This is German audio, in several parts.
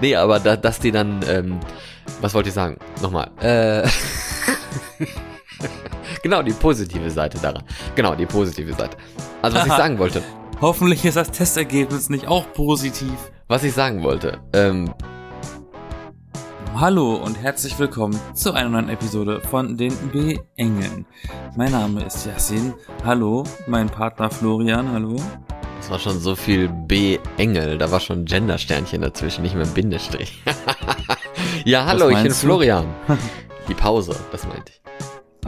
nee, aber da, dass die dann, ähm, was wollte ich sagen? Nochmal. Äh, genau, die positive Seite daran. Genau, die positive Seite. Also was ich sagen wollte. Hoffentlich ist das Testergebnis nicht auch positiv. Was ich sagen wollte. Ähm, Hallo und herzlich willkommen zu einer neuen Episode von den B-Engeln. Mein Name ist Yassin. Hallo, mein Partner Florian. Hallo. Es war schon so viel B-Engel, da war schon Gender-Sternchen dazwischen, nicht mehr Bindestrich. ja, hallo, ich bin? Florian. Die Pause, das meinte ich.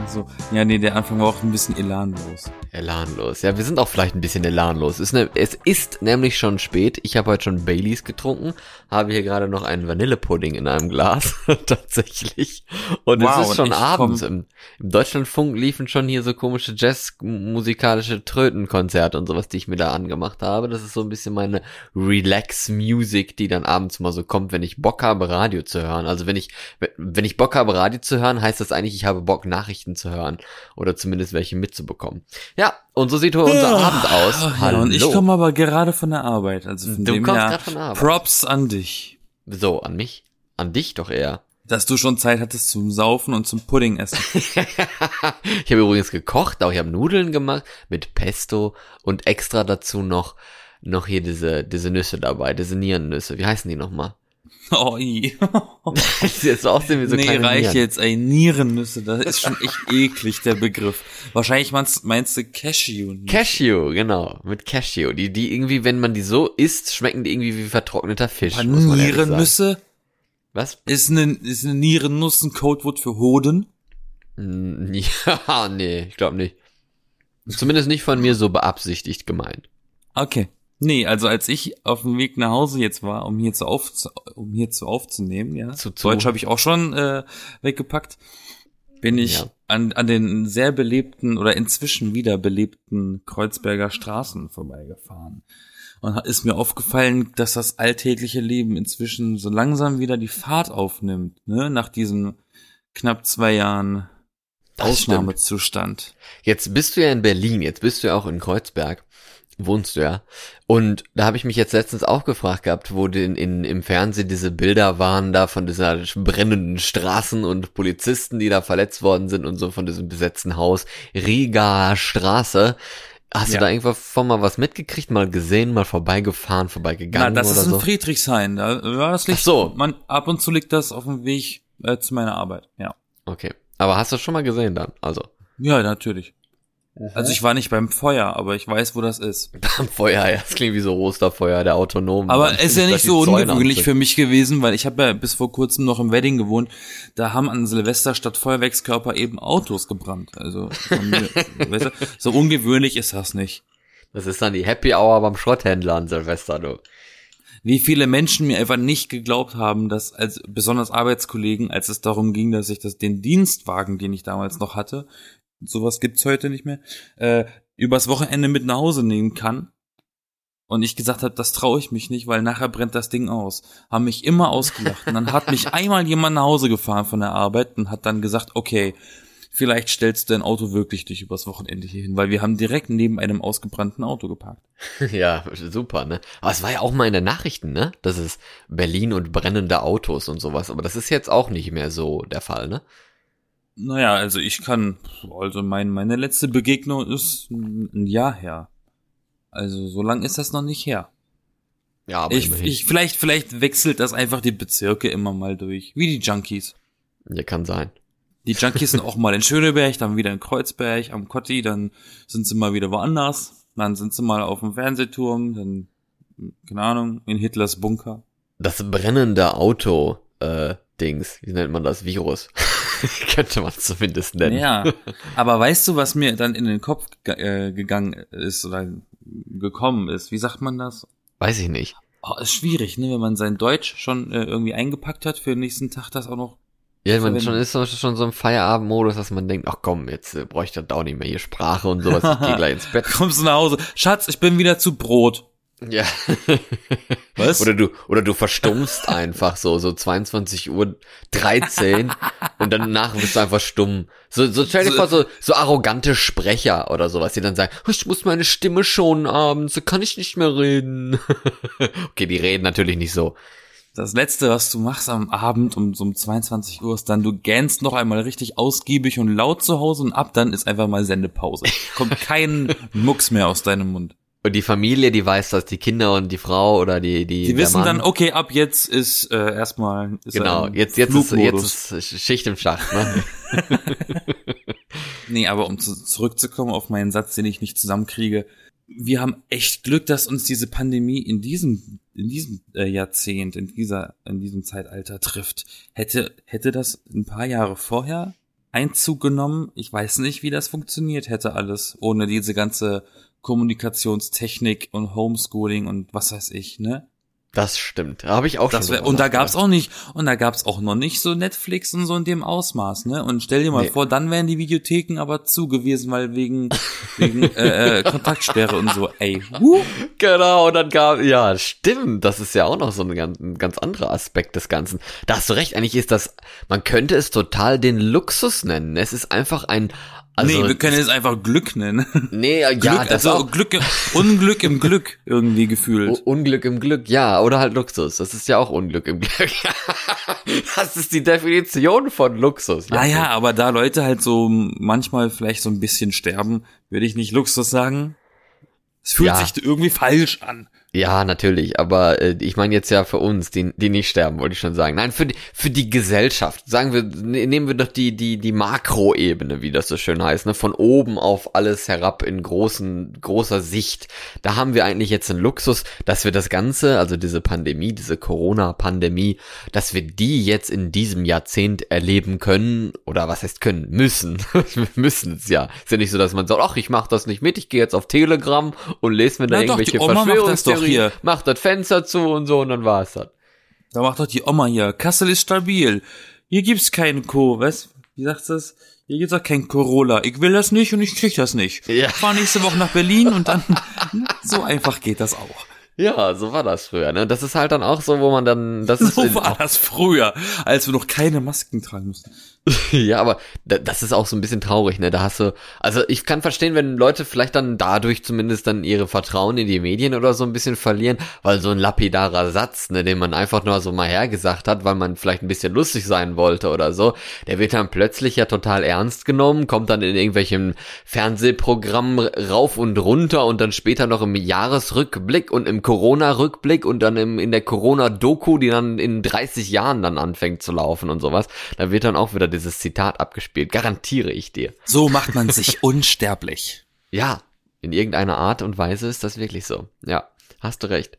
Also, ja, nee, der Anfang war auch ein bisschen elanlos. Elanlos. Ja, wir sind auch vielleicht ein bisschen elanlos. Es ist, ne, es ist nämlich schon spät. Ich habe heute schon Baileys getrunken, habe hier gerade noch einen Vanillepudding in einem Glas, tatsächlich. Und Wow, es ist schon abends. Im, Im Deutschlandfunk liefen schon hier so komische Jazz-musikalische Trötenkonzerte und sowas, die ich mir da angemacht habe. Das ist so ein bisschen meine Relax-Music, die dann abends mal so kommt, wenn ich Bock habe, Radio zu hören. Also wenn ich, wenn ich Bock habe, Radio zu hören, heißt das eigentlich, ich habe Bock, Nachrichten zu hören. Oder zumindest welche mitzubekommen. Ja, und so sieht unser Abend aus. Ach Hallo. Ja, und ich komme aber gerade von der Arbeit. Also von Du dem kommst grad von der Arbeit. Props an dich. So, an mich? An dich doch eher. Dass du schon Zeit hattest zum Saufen und zum Pudding essen. ich habe übrigens gekocht, auch ich habe Nudeln gemacht mit Pesto und extra dazu noch noch hier diese diese Nüsse dabei, diese Nierennüsse. Wie heißen die nochmal? Oh, i. Die sieht so aussehen wie so nee, kleine reich Nieren. jetzt, ey, Nierennüsse, das ist schon echt eklig, der Begriff. Wahrscheinlich meinst, meinst du Cashew. Cashew, genau, mit Cashew. Die die irgendwie, wenn man die so isst, schmecken die irgendwie wie vertrockneter Fisch. sagen. Nierennüsse? Was? Ist eine, ist eine Nierennuss ein Codewort für Hoden? Ja, nee, ich glaube nicht. Zumindest nicht von mir so beabsichtigt gemeint. Okay. Nee, also als ich auf dem Weg nach Hause jetzt war, um hier zu, auf, um hier zu aufzunehmen, ja. Zu- zu- Deutsch habe ich auch schon äh, weggepackt. Bin ich Ja. an, an den sehr belebten oder inzwischen wieder belebten Kreuzberger Straßen vorbeigefahren. Und ist mir aufgefallen, dass das alltägliche Leben inzwischen so langsam wieder die Fahrt aufnimmt, ne? Nach diesen knapp zwei Jahren Das stimmt. Ausnahmezustand. Jetzt bist du ja in Berlin, jetzt bist du ja auch in Kreuzberg. Wohnst du ja. Und da habe ich mich jetzt letztens auch gefragt gehabt, wo den, in, im Fernsehen diese Bilder waren da von dieser brennenden Straßen und Polizisten, die da verletzt worden sind und so von diesem besetzten Haus. Riga Straße. Hast Ja. du da irgendwann mal was mitgekriegt, mal gesehen, mal vorbeigefahren, Na, vorbeigegangen das oder ist in so? Friedrichshain. Da, das liegt Ach so. Man, ab und zu liegt das auf dem Weg äh, zu meiner Arbeit. Ja. Okay. Aber hast du schon mal gesehen dann? Also. Ja, natürlich. Also ich war nicht beim Feuer, aber ich weiß, wo das ist. Beim Feuer, ja, das klingt wie so Osterfeuer, der autonom. Aber Dann es ist ja nicht so ungewöhnlich für mich gewesen, weil ich habe ja bis vor kurzem noch im Wedding gewohnt. Da haben an Silvester statt Feuerwerkskörper eben Autos gebrannt. Also mir, so ungewöhnlich ist das nicht. Das ist dann die Happy Hour beim Schrotthändler an Silvester, du. Wie viele Menschen mir einfach nicht geglaubt haben, dass als besonders Arbeitskollegen, als es darum ging, dass ich das den Dienstwagen, den ich damals noch hatte, sowas gibt's heute nicht mehr, äh, übers Wochenende mit nach Hause nehmen kann. Und ich gesagt habe, das traue ich mich nicht, weil nachher brennt das Ding aus. Haben mich immer ausgelacht. Und dann hat mich einmal jemand nach Hause gefahren von der Arbeit und hat dann gesagt, okay, vielleicht stellst du dein Auto wirklich dich übers Wochenende hier hin, weil wir haben direkt neben einem ausgebrannten Auto geparkt. Ja, super, ne? Aber es war ja auch mal in den Nachrichten, ne? Das ist Berlin und brennende Autos und sowas. Aber das ist jetzt auch nicht mehr so der Fall, ne? Naja, also ich kann, also mein, meine letzte Begegnung ist ein Jahr her. Also so lang ist das noch nicht her. Ja, aber Ich, immerhin. ich, vielleicht, vielleicht wechselt das einfach die Bezirke immer mal durch. Wie die Junkies. Ja, kann sein. Die Junkies sind auch mal in Schöneberg, dann wieder in Kreuzberg, am Kotti, dann sind sie mal wieder woanders. Dann sind sie mal auf dem Fernsehturm, dann, keine Ahnung, in Hitlers Bunker. Das brennende Auto, äh, Dings, wie nennt man das? Virus. Könnte man zumindest nennen. Ja, aber weißt du, was mir dann in den Kopf äh, gegangen ist oder gekommen ist? Wie sagt man das? Weiß ich nicht. Oh, ist schwierig, ne? Wenn man sein Deutsch schon äh, irgendwie eingepackt hat für den nächsten Tag, das auch noch. Ja, man schon ist schon so im Feierabendmodus, dass man denkt, ach komm, jetzt äh, bräuchte ich da auch nicht mehr hier Sprache und sowas, ich geh gleich ins Bett. Kommst du nach Hause? Schatz, ich bin wieder zu Brot. Ja. Was? Oder du, oder du verstummst einfach so, so 22 Uhr 13 und danach bist du einfach stumm. So, so stell dir So- vor, so, so arrogante Sprecher oder sowas, die dann sagen, "Oh, ich muss meine Stimme schonen abends, so kann ich nicht mehr reden. okay, die reden natürlich nicht so. Das letzte, was du machst am Abend um so um 22 Uhr ist dann, du gähnst noch einmal richtig ausgiebig und laut zu Hause und ab dann ist einfach mal Sendepause. Kommt kein Mucks mehr aus deinem Mund. Und die Familie, die weiß, dass die Kinder und die Frau oder die die Die wissen dann, okay, ab jetzt ist äh, erstmal ist genau jetzt jetzt ist, jetzt ist Schicht im Schacht. Ne? Nee, aber um zu, zurückzukommen auf meinen Satz, den ich nicht zusammenkriege, wir haben echt Glück, dass uns diese Pandemie in diesem in diesem äh, Jahrzehnt, in dieser in diesem Zeitalter trifft. Hätte hätte das ein paar Jahre vorher Einzug genommen, ich weiß nicht, wie das funktioniert hätte alles ohne diese ganze Kommunikationstechnik und Homeschooling und was weiß ich, ne? Das stimmt. Da habe ich auch Das schon. wär, und da gab's auch nicht und da gab's auch noch nicht so Netflix und so in dem Ausmaß, ne? Und stell dir mal Nee. vor, dann wären die Videotheken aber zu gewesen, weil wegen wegen äh, äh, Kontaktsperre und so. Ey, huh. Genau, und dann gab, ja, stimmt, das ist ja auch noch so ein ganz, ein ganz anderer Aspekt des Ganzen. Da hast du recht, eigentlich ist das, man könnte es total den Luxus nennen. Es ist einfach ein, also, nee, wir können es einfach Glück nennen. nee, ja, Glück, das also auch. Glück, Unglück im Glück irgendwie gefühlt. U- Unglück im Glück, ja, oder halt Luxus. Das ist ja auch Unglück im Glück. das ist die Definition von Luxus. Ah ja, aber da Leute halt so manchmal vielleicht so ein bisschen sterben, würde ich nicht Luxus sagen. Es fühlt Ja. sich irgendwie falsch an. Ja, natürlich, aber äh, ich meine jetzt ja für uns, die, die nicht sterben, wollte ich schon sagen. Nein, für die, für die Gesellschaft. Sagen wir, ne- nehmen wir doch die, die, die Makroebene, wie das so schön heißt, ne? von oben auf alles herab in großen, großer Sicht. Da haben wir eigentlich jetzt einen Luxus, dass wir das Ganze, also diese Pandemie, diese Corona-Pandemie, dass wir die jetzt in diesem Jahrzehnt erleben können, oder was heißt können, müssen. wir müssen es ja. Ist ja nicht so, dass man sagt, ach, ich mach das nicht mit, ich gehe jetzt auf Telegram und lese mir da Na irgendwelche doch hier. mach das Fenster zu und so und dann war's das. Da macht doch die Oma hier. Kassel ist stabil. Hier gibt's keinen Co. Was? Wie sagst du das? Hier gibt's auch kein Corolla. Ich will das nicht und ich krieg das nicht. Ja. Ich fahr nächste Woche nach Berlin und dann so einfach geht das auch. Ja, so war das früher, ne? Das ist halt dann auch so, wo man dann, das ist, So war das früher, als wir noch keine Masken tragen mussten. ja, aber da, das ist auch so ein bisschen traurig, ne? Da hast du, also ich kann verstehen, wenn Leute vielleicht dann dadurch zumindest dann ihre Vertrauen in die Medien oder so ein bisschen verlieren, weil so ein lapidarer Satz, ne, den man einfach nur so mal hergesagt hat, weil man vielleicht ein bisschen lustig sein wollte oder so, der wird dann plötzlich ja total ernst genommen, kommt dann in irgendwelchen Fernsehprogrammen rauf und runter und dann später noch im Jahresrückblick und im Corona-Rückblick und dann im, in der Corona-Doku, die dann in 30 Jahren dann anfängt zu laufen und sowas. Da wird dann auch wieder dieses Zitat abgespielt, garantiere ich dir. So macht man sich unsterblich. Ja, in irgendeiner Art und Weise ist das wirklich so. Ja, hast du recht.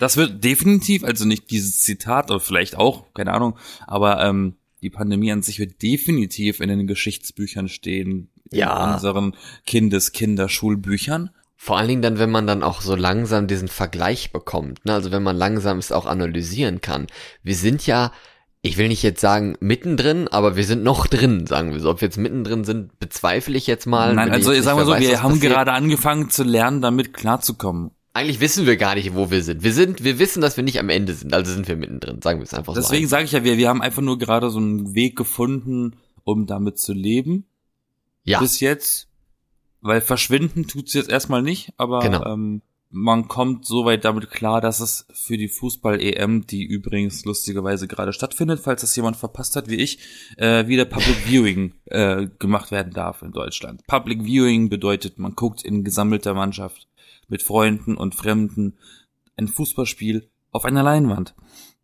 Das wird definitiv, also nicht dieses Zitat, oder vielleicht auch, keine Ahnung, aber ähm, die Pandemie an sich wird definitiv in den Geschichtsbüchern stehen, Ja. in unseren Kindes-Kinderschulbüchern. Vor allen Dingen dann, wenn man dann auch so langsam diesen Vergleich bekommt. Ne? Also wenn man langsam es auch analysieren kann. Wir sind ja, ich will nicht jetzt sagen mittendrin, aber wir sind noch drin, sagen wir so. Ob wir jetzt mittendrin sind, bezweifle ich jetzt mal. Nein, also sagen wir so, weiß, wir haben passiert. gerade angefangen zu lernen, damit klarzukommen. Eigentlich wissen wir gar nicht, wo wir sind. Wir sind, wir wissen, dass wir nicht am Ende sind, also sind wir mittendrin. Sagen wir es einfach Deswegen so. sage ich ja, wir, wir haben einfach nur gerade so einen Weg gefunden, um damit zu leben. Ja, Bis jetzt. Weil verschwinden tut's jetzt erstmal nicht, aber Genau. ähm, man kommt soweit damit klar, dass es für die Fußball-EM, die übrigens lustigerweise gerade stattfindet, falls das jemand verpasst hat wie ich, äh, wieder Public Viewing äh, gemacht werden darf in Deutschland. Public Viewing bedeutet, man guckt in gesammelter Mannschaft mit Freunden und Fremden ein Fußballspiel auf einer Leinwand.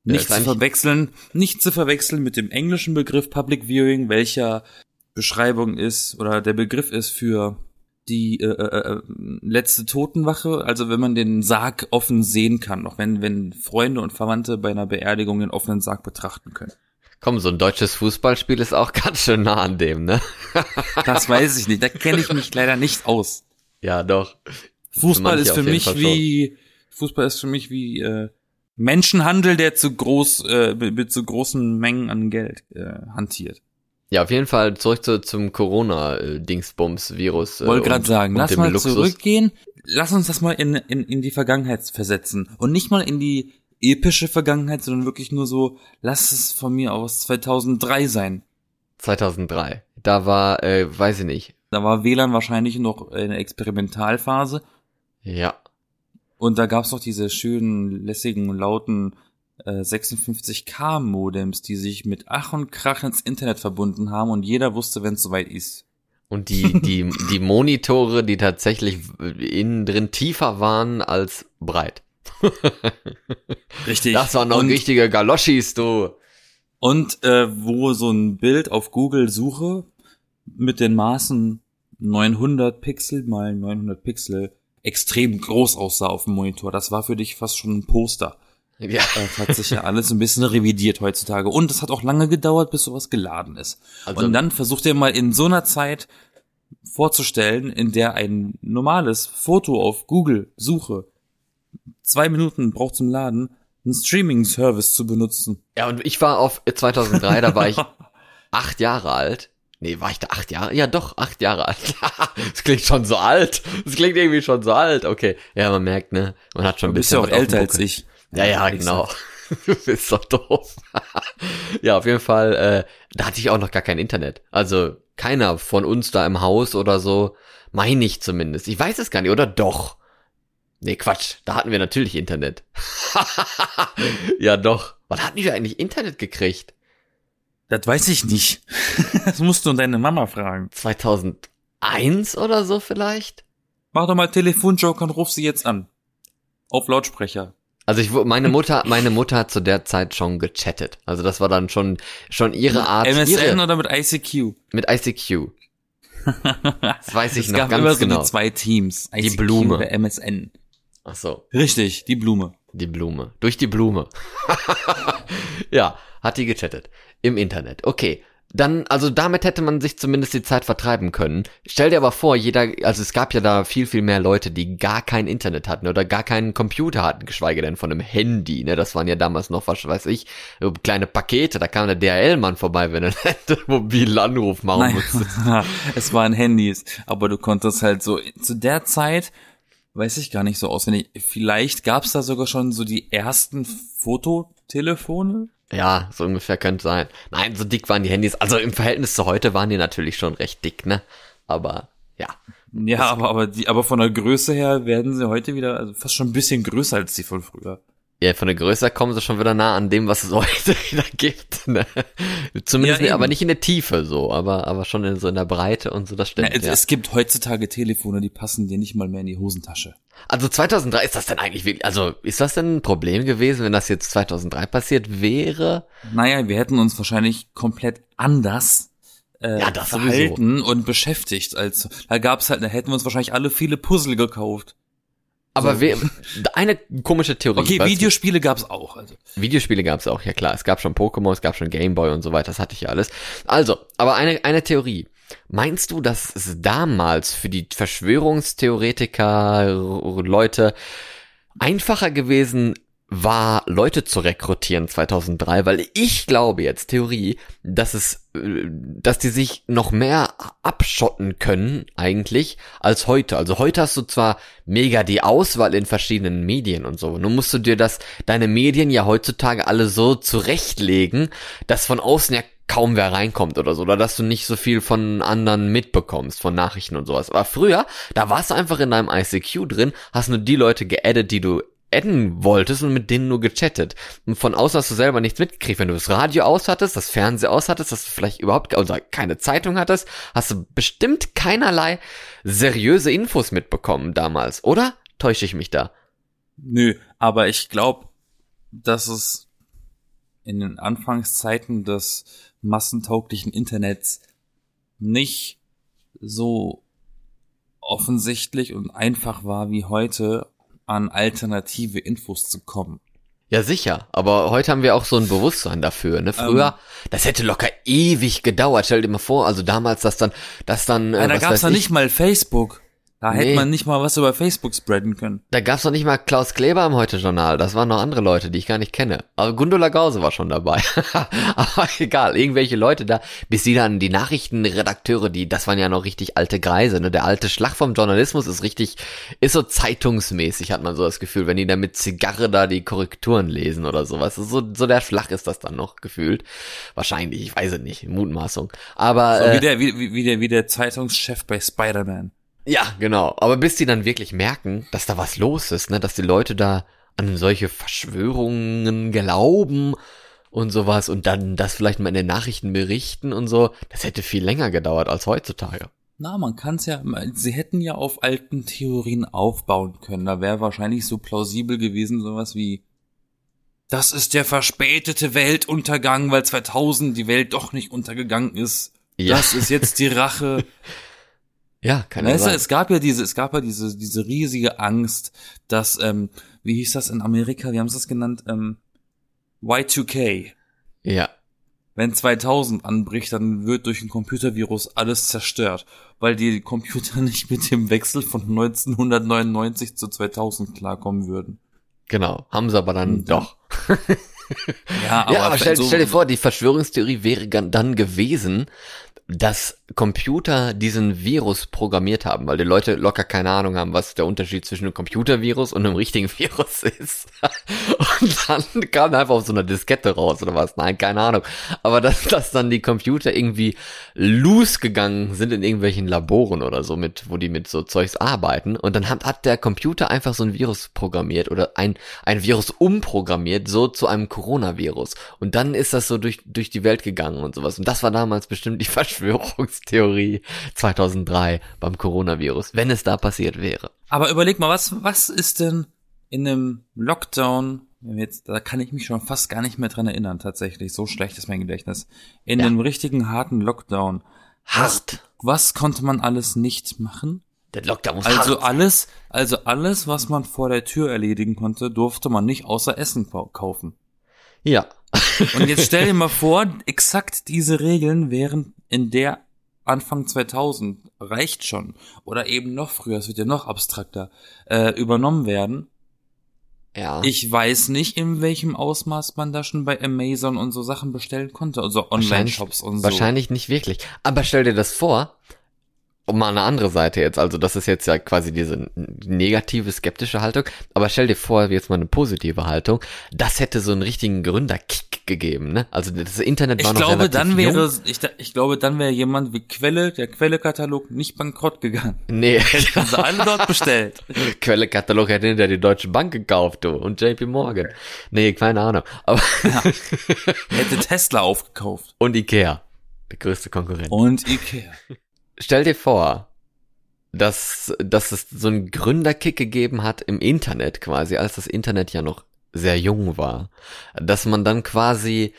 Ja, Nicht ist zu verwechseln, nicht zu verwechseln mit dem englischen Begriff Public Viewing, welcher Beschreibung ist oder der Begriff ist für die äh, äh, äh, letzte Totenwache, also wenn man den Sarg offen sehen kann, auch wenn wenn Freunde und Verwandte bei einer Beerdigung den offenen Sarg betrachten können. komm, so ein deutsches Fußballspiel ist auch ganz schön nah an dem, ne? Das weiß ich nicht, da kenne ich mich leider nicht aus. Ja, doch. Fußball ist für mich wie Fußball ist für mich wie äh, Menschenhandel, der zu groß äh, mit, mit zu großen Mengen an Geld äh, hantiert. Ja, auf jeden Fall zurück zu, zum Corona-Dingsbums-Virus. äh, Wollte gerade und- sagen, lass mal Luxus. zurückgehen. Lass uns das mal in, in, in die Vergangenheit versetzen. Und nicht mal in die epische Vergangenheit, sondern wirklich nur so, lass es von mir aus 2003 sein. 2003. Da war, äh, weiß ich nicht. Da war WLAN wahrscheinlich noch in der Experimentalphase. Ja. Und da gab's noch diese schönen, lässigen, lauten 56k Modems, die sich mit Ach und Krach ins Internet verbunden haben und jeder wusste, wenn es soweit ist. Und die, die, die Monitore, die tatsächlich innen drin tiefer waren als breit. Richtig. Das waren noch und, richtige Galoschis, du. Und äh, wo so ein Bild auf Google suche mit den Maßen 900 Pixel mal 900 Pixel extrem groß aussah auf dem Monitor. Das war für dich fast schon ein Poster. Ja. Das hat sich ja alles ein bisschen revidiert heutzutage. Und es hat auch lange gedauert, bis sowas geladen ist. Also- und dann versucht ihr mal in so einer Zeit vorzustellen, in der ein normales Foto auf Google Suche zwei Minuten braucht zum Laden, einen Streaming-Service zu benutzen. Ja, und ich war auf 2003, da war ich acht Jahre alt. Nee, war ich da acht Jahre? Ja, doch, acht Jahre alt. das klingt schon so alt. Das klingt irgendwie schon so alt. Okay. Ja, man merkt, ne? Man hat schon Du ein bist bisschen ja auch was auf dem älter als ich. Ja, ja, genau. Du bist doch doof. ja, auf jeden Fall, äh, da hatte ich auch noch gar kein Internet. Also keiner von uns da im Haus oder so, meine ich zumindest. Ich weiß es gar nicht, oder doch? Nee, Quatsch, da hatten wir natürlich Internet. ja, doch. Wann hatten wir eigentlich Internet gekriegt? Das weiß ich nicht. Das musst du deine Mama fragen. 2001 oder so vielleicht? Mach doch mal Telefonjoker und ruf sie jetzt an. Auf Lautsprecher. Also ich, meine Mutter, meine Mutter hat zu der Zeit schon gechattet. Also das war dann schon, schon ihre Art, MSN ihre, oder mit ICQ? mit ICQ. Das weiß ich es noch gab ganz immer so genau. die zwei Teams. ICQ Blume. Oder MSN. Ach so, Richtig, die Blume. die Blume. Durch die Blume. ja, hat die gechattet. Im Internet. Okay. Dann, also damit hätte man sich zumindest die Zeit vertreiben können. Stell dir aber vor, jeder, also es gab ja da viel, viel mehr Leute, die gar kein Internet hatten oder gar keinen Computer hatten, geschweige denn von einem Handy, ne? Das waren ja damals noch, was weiß ich, kleine Pakete, da kam der DHL-Mann vorbei, wenn er einen mobilen Anruf machen musste. Nein, es waren Handys, aber du konntest halt so zu der Zeit, weiß ich gar nicht so auswendig, vielleicht gab es da sogar schon so die ersten Fototelefone. Ja, so ungefähr könnte sein. Nein, so dick waren die Handys. Also im Verhältnis zu heute waren die natürlich schon recht dick, ne? Aber ja. Ja, aber aber die aber von der Größe her werden sie heute wieder also fast schon ein bisschen größer als die von früher. Ja, von der Größe kommen sie schon wieder nah an dem, was es heute wieder gibt. Ne? Zumindest Ja, eben. aber nicht in der Tiefe so, aber aber schon in so in der Breite und so, das stimmt. es, ja. es gibt heutzutage Telefone, die passen dir nicht mal mehr in die Hosentasche. Also 2003 ist das denn eigentlich wirklich, also ist das denn ein Problem gewesen, wenn das jetzt 2003 passiert wäre? Naja, wir hätten uns wahrscheinlich komplett anders äh, Ja, verhalten und beschäftigt. als da gab's halt, da hätten wir uns wahrscheinlich alle viele Puzzle gekauft. Aber So. we, eine komische Theorie. Okay, weißt du? Videospiele gab's auch. Also. Videospiele gab es auch, ja klar. Es gab schon Pokémon, es gab schon Gameboy und so weiter, das hatte ich ja alles. Also, aber eine, eine Theorie. Meinst du, dass es damals für die Verschwörungstheoretiker, Leute, einfacher gewesen war, Leute zu rekrutieren 2003? Weil ich glaube jetzt, Theorie, dass es, äh, dass die sich noch mehr abschotten können, eigentlich, als heute. Also heute hast du zwar mega die Auswahl in verschiedenen Medien und so. Nun musst du dir das, deine Medien ja heutzutage alle so zurechtlegen, dass von außen ja kaum wer reinkommt oder so, oder dass du nicht so viel von anderen mitbekommst, von Nachrichten und sowas. Aber früher, da warst du einfach in deinem ICQ drin, hast nur die Leute geaddet, die du adden wolltest und mit denen nur gechattet. Und von außen hast du selber nichts mitgekriegt. Wenn du das Radio aushattest, das Fernsehen aushattest, dass du vielleicht überhaupt oder keine Zeitung hattest, hast du bestimmt keinerlei seriöse Infos mitbekommen damals, oder? Täusche ich mich da? Nö, aber ich glaube, dass es in den Anfangszeiten des massentauglichen Internets nicht so offensichtlich und einfach war wie heute, an alternative Infos zu kommen. Ja, sicher. Aber heute haben wir auch so ein Bewusstsein dafür. Ne? Früher, das hätte locker ewig gedauert. Stell dir mal vor, also damals, dass dann, dass dann, äh, Ja, da gab's weiß noch ich, nicht mal Facebook. Da Nee. hätte man nicht mal was über Facebook spreaden können. Da gab's noch nicht mal Klaus Kleber im Heute-Journal. Das waren noch andere Leute, die ich gar nicht kenne. Aber Gundula Gause war schon dabei. Aber egal, irgendwelche Leute da, bis sie dann die Nachrichtenredakteure, die, das waren ja noch richtig alte Greise, ne? Der alte Schlag vom Journalismus ist richtig, ist so zeitungsmäßig, hat man so das Gefühl, wenn die da mit Zigarre da die Korrekturen lesen oder sowas. So, so der Schlag ist das dann noch gefühlt. Wahrscheinlich, ich weiß es nicht, Mutmaßung. Aber, So äh, wie der, wie, wie, wie der, wie der Zeitungschef bei Spider-Man. Ja, genau. Aber bis die dann wirklich merken, dass da was los ist, ne, dass die Leute da an solche Verschwörungen glauben und sowas und dann das vielleicht mal in den Nachrichten berichten und so, das hätte viel länger gedauert als heutzutage. Na, man kann's ja, sie hätten ja auf alten Theorien aufbauen können. Da wäre wahrscheinlich so plausibel gewesen, sowas wie, das ist der verspätete Weltuntergang, weil 2000 die Welt doch nicht untergegangen ist. Ja. Das ist jetzt die Rache. ja, kann weißt du, es gab ja diese, es gab ja diese, diese riesige Angst, dass, ähm, wie hieß das in Amerika, wie haben sie das genannt, ähm, Y2K. Ja. Wenn 2000 anbricht, dann wird durch ein Computervirus alles zerstört, weil die Computer nicht mit dem Wechsel von 1999 zu 2000 klarkommen würden. Genau, haben sie aber dann Und, doch. ja, aber, ja, aber stell, so stell dir vor, die Verschwörungstheorie wäre dann gewesen, dass Computer diesen Virus programmiert haben, weil die Leute locker keine Ahnung haben, was der Unterschied zwischen einem Computervirus und einem richtigen Virus ist. Und dann kam einfach auf so einer Diskette raus oder was. Nein, keine Ahnung. Aber dass, dass dann die Computer irgendwie loose gegangen sind in irgendwelchen Laboren oder so, mit, wo die mit so Zeugs arbeiten. Und dann hat, hat der Computer einfach so ein Virus programmiert oder ein, ein Virus umprogrammiert, so zu einem Coronavirus. Und dann ist das so durch, durch die Welt gegangen und sowas. Und das war damals bestimmt die Verschwörungstheorie 2003 beim Coronavirus, wenn es da passiert wäre. Aber überleg mal, was, was ist denn in einem Lockdown, jetzt, da kann ich mich schon fast gar nicht mehr dran erinnern, tatsächlich, so schlecht ist mein Gedächtnis, in ja. einem richtigen harten Lockdown. Hart. Was, was konnte man alles nicht machen? Der Lockdown muss Also hart. alles, also alles, was man vor der Tür erledigen konnte, durfte man nicht außer Essen kaufen. Ja. Und jetzt stell dir mal vor, exakt diese Regeln wären in der Anfang 2000 reicht schon oder eben noch früher, es wird ja noch abstrakter, äh, übernommen werden. Ja. Ich weiß nicht, in welchem Ausmaß man da schon bei Amazon und so Sachen bestellen konnte, also Online-Shops und so. Wahrscheinlich nicht wirklich. Aber stell dir das vor, um mal eine andere Seite jetzt, also das ist jetzt ja quasi diese negative, skeptische Haltung, aber stell dir vor, jetzt mal eine positive Haltung, das hätte so einen richtigen Gründerkick gegeben, ne? Also das Internet war ich noch glaube, relativ dann jung. wäre, ich, ich glaube, dann wäre jemand wie Quelle, der Quelle-Katalog nicht bankrott gegangen. Nee. Hätten sie alle dort bestellt. Quelle-Katalog hätte hinter die Deutsche Bank gekauft, du, und JP Morgan. Nee, keine Ahnung. Aber ja. Hätte Tesla aufgekauft. Und Ikea. Der größte Konkurrent. Und Ikea stell dir vor, dass, dass es so einen Gründerkick gegeben hat im Internet quasi, als das Internet ja noch sehr jung war, dass man dann quasi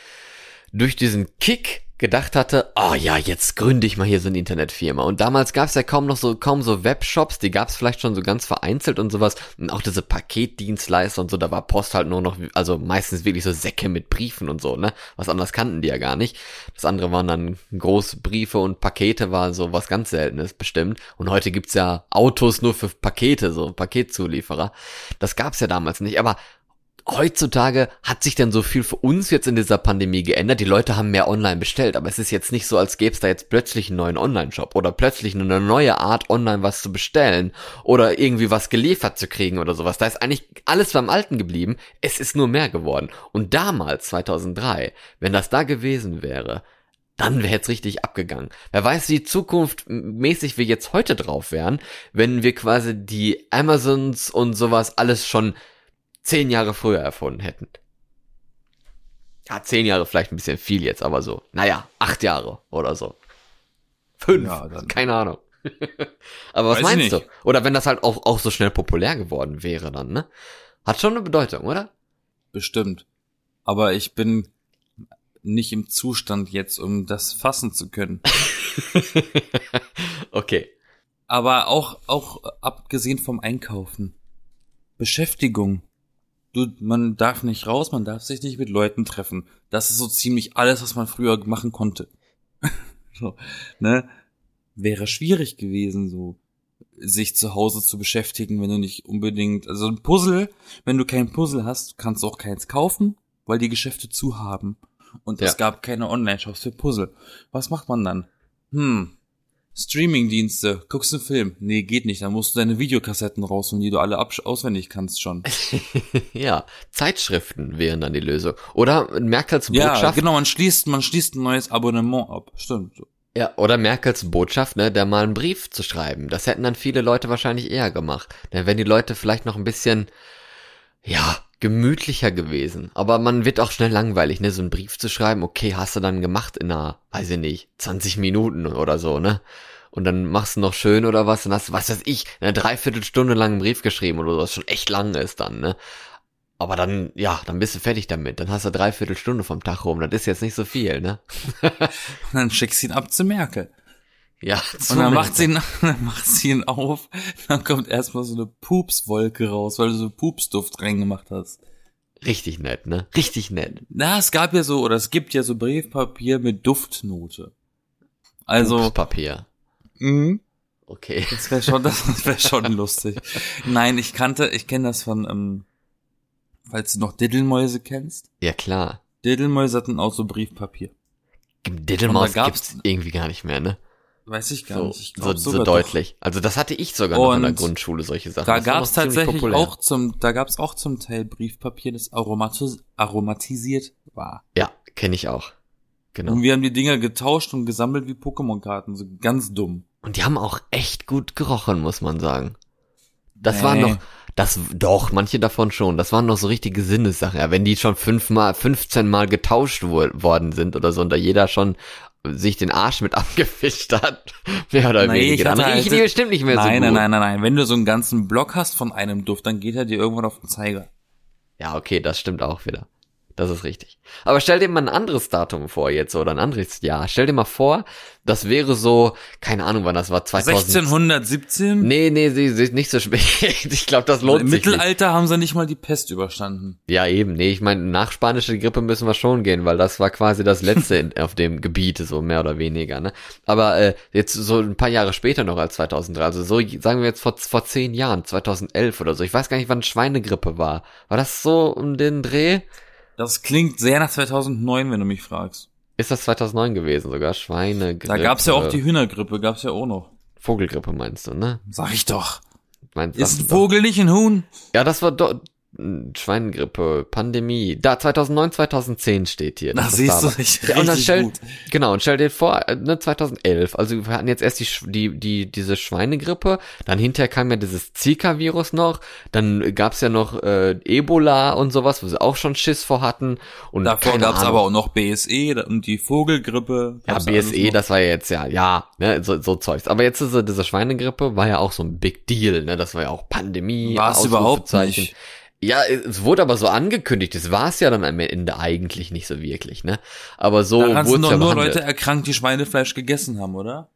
durch diesen Kick gedacht hatte, oh ja, jetzt gründe ich mal hier so eine Internetfirma. Und damals gab es ja kaum noch so, kaum so Webshops, die gab es vielleicht schon so ganz vereinzelt und sowas. Und auch diese Paketdienstleister und so, da war Post halt nur noch, also meistens wirklich so Säcke mit Briefen und so, ne? Was anderes kannten die ja gar nicht. Das andere waren dann große Briefe und Pakete war so was ganz Seltenes bestimmt. Und heute gibt's ja Autos nur für Pakete, so Paketzulieferer. Das gab's ja damals nicht. Aber heutzutage hat sich denn so viel für uns jetzt in dieser Pandemie geändert. Die Leute haben mehr online bestellt, aber es ist jetzt nicht so, als gäbe es da jetzt plötzlich einen neuen Online-Shop oder plötzlich eine neue Art, online was zu bestellen oder irgendwie was geliefert zu kriegen oder sowas. Da ist eigentlich alles beim Alten geblieben. Es ist nur mehr geworden. Und damals, 2003, wenn das da gewesen wäre, dann wäre jetzt richtig abgegangen. Wer weiß, wie Zukunft mäßig wir jetzt heute drauf wären, wenn wir quasi die Amazons und sowas alles schon zehn Jahre früher erfunden hätten. Ja, zehn Jahre vielleicht ein bisschen viel jetzt, aber so, naja, acht Jahre oder so. Fünf, ja, keine Ahnung. aber was Weiß meinst du? Oder wenn das halt auch, auch so schnell populär geworden wäre dann, ne? Hat schon eine Bedeutung, oder? Bestimmt. Aber ich bin nicht im Zustand jetzt, um das fassen zu können. okay. Aber auch, auch abgesehen vom Einkaufen. Beschäftigung. Du, man darf nicht raus, man darf sich nicht mit Leuten treffen. Das ist so ziemlich alles, was man früher machen konnte. so, ne? Wäre schwierig gewesen, so sich zu Hause zu beschäftigen, wenn du nicht unbedingt, also ein Puzzle, wenn du kein Puzzle hast, kannst du auch keins kaufen, weil die Geschäfte zu haben. Und ja. es gab keine Online-Shops für Puzzle. Was macht man dann? Hm, Streaming-Dienste, guckst du einen Film? Nee, geht nicht. Dann musst du deine Videokassetten rausholen, die du alle auswendig kannst schon. ja, Zeitschriften wären dann die Lösung. Oder Merkels Botschaft. Ja, genau, man schließt, man schließt ein neues Abonnement ab. Stimmt. Ja, oder Merkels Botschaft, ne, der mal einen Brief zu schreiben. Das hätten dann viele Leute wahrscheinlich eher gemacht. Denn wenn die Leute vielleicht noch ein bisschen ja, gemütlicher gewesen. Aber man wird auch schnell langweilig, ne? So einen Brief zu schreiben, okay, hast du dann gemacht in einer, weiß ich nicht, 20 Minuten oder so, ne? Und dann machst du noch schön oder was, dann hast du, was weiß ich, eine Dreiviertelstunde lang einen Brief geschrieben oder so, was schon echt lang ist dann, ne? Aber dann, ja, dann bist du fertig damit. Dann hast du dreiviertel Stunde vom Tag rum. Das ist jetzt nicht so viel, ne? Und dann schickst du ihn ab zu Merkel. Ja, Und dann macht sie ihn, dann macht sie ihn auf, dann kommt erstmal so eine Pupswolke raus, weil du so Pupsduft reingemacht hast. Richtig nett, ne? Richtig nett. Na, es gab ja so, oder es gibt ja so Briefpapier mit Duftnote. Also, Papier. mhm. Okay. das wäre schon, das wäre schon lustig. Nein, ich kannte, ich kenne das von, ähm, falls du noch Diddelmäuse kennst. Ja, klar. Diddelmäuse hatten auch so Briefpapier. Da gab's- gibt's irgendwie gar nicht mehr, ne? Weiß ich gar So, nicht. Ich so, glaub, so sogar deutlich. Also das hatte ich sogar noch in der Und Grundschule, solche Sachen. Da Das gab's tatsächlich auch zum, da gab's auch zum Teil Briefpapier, das aromatis aromatisiert war. Ja, kenne ich auch. Genau. Und wir haben die Dinger getauscht und gesammelt wie Pokémon-Karten, so ganz dumm. Und die haben auch echt gut gerochen, muss man sagen. Das Nee. waren noch, das, doch, manche davon schon. Das waren noch so richtige Sinnessachen. Ja, wenn die schon fünfmal, 15 Mal getauscht wo worden sind oder so und da jeder schon sich den Arsch mit abgefischt hat, mehr oder Nee, ich weniger, dann hatte riechen halt- bestimmt nicht mehr so nein, gut. nein, nein, nein, nein. Wenn du so einen ganzen Block hast von einem Duft, dann geht er dir irgendwann auf den Zeiger. Ja, okay, das stimmt auch wieder. Das ist richtig. Aber stell dir mal ein anderes Datum vor jetzt oder ein anderes Jahr. Stell dir mal vor, das wäre so, keine Ahnung, wann das war, 2000. 1617? Nee, nee, sie, sie nicht so spät. Ich glaube, das lohnt Im sich nicht. Mittelalter haben sie nicht mal die Pest überstanden. Ja, eben. Nee, ich meine, nach spanische Grippe müssen wir schon gehen, weil das war quasi das letzte in, auf dem Gebiet, so mehr oder weniger. Ne? Aber äh, jetzt so ein paar Jahre später noch als 2003, also so sagen wir jetzt vor, vor zehn Jahren, 2011 oder so. Ich weiß gar nicht, wann Schweinegrippe war. War das so um den Dreh? Das klingt sehr nach 2009, wenn du mich fragst. Ist das 2009 gewesen sogar? Schweinegrippe. Da gab's ja auch die Hühnergrippe, gab's ja auch noch. Vogelgrippe meinst du, ne? Sag ich doch. Meinst, Ist ein du doch. Vogel nicht ein Huhn? Ja, das war doch Schweinegrippe, Pandemie. Da 2009, 2010 steht hier. Na, siehst du, richtig, Ja, und dann stell, gut. genau, und stell dir vor, äh, ne, 2011, also wir hatten jetzt erst die, die, die, diese Schweinegrippe, dann hinterher kam ja dieses Zika-Virus noch, dann gab's ja noch äh, Ebola und sowas, wo sie auch schon Schiss vor hatten. Und Davor gab's Ahnung. aber auch noch BSE und die Vogelgrippe. Ja, BSE, das war ja jetzt ja, ja, ne, so, so Zeugs. Aber jetzt ist so, diese Schweinegrippe war ja auch so ein Big Deal, ne, das war ja auch Pandemie. War es überhaupt nicht. Ja, es wurde aber so angekündigt, es war es ja dann am Ende eigentlich nicht so wirklich, ne? Aber so Da wurde es doch ja nur behandelt. Leute erkrankt, die Schweinefleisch gegessen haben, oder?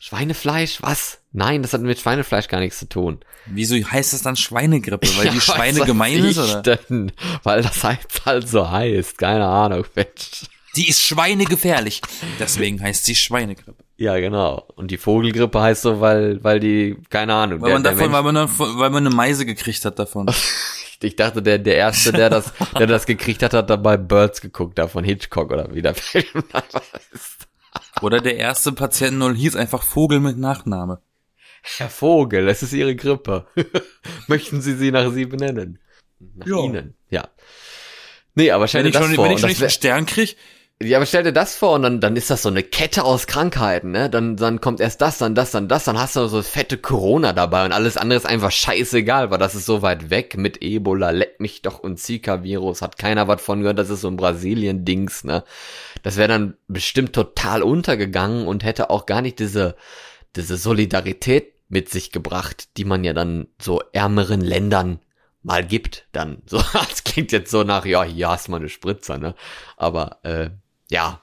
Schweinefleisch, was? Nein, das hat mit Schweinefleisch gar nichts zu tun. Wieso heißt das dann Schweinegrippe? Weil Ja, die Schweine gemein ist, oder? Denn? Weil das halt halt so heißt, keine Ahnung, Mensch. Die ist schweinegefährlich. Deswegen heißt sie Schweinegrippe. Ja, genau. Und die Vogelgrippe heißt so, weil, weil die, keine Ahnung. Weil der- man der davon, Mensch- weil man, davon- weil man eine Meise gekriegt hat davon. Ich dachte, der, der erste, der das, der das gekriegt hat, hat dabei Birds geguckt, da von Hitchcock oder wie der Film heißt. Oder der erste Patient null hieß einfach Vogel mit Nachname. Herr Vogel, es ist Ihre Grippe. Möchten Sie sie nach Sie benennen? Nach Ja. Ihnen, ja. Nee, aber stell Wenn dir ich das schon, vor. wenn ich schon nicht einen Stern krieg, ja, aber stell dir das vor und dann, dann ist das so eine Kette aus Krankheiten, ne? Dann, dann kommt erst das, dann das, dann das, dann hast du so fette Corona dabei und alles andere ist einfach scheißegal, weil das ist so weit weg mit Ebola, leck mich doch und Zika-Virus, hat keiner was von gehört, das ist so ein Brasilien-Dings, ne? Das wäre dann bestimmt total untergegangen und hätte auch gar nicht diese, diese Solidarität mit sich gebracht, die man ja dann so ärmeren Ländern mal gibt, dann. So, das klingt jetzt so nach, ja, hier hast du mal eine Spritzer, ne? Aber äh, ja,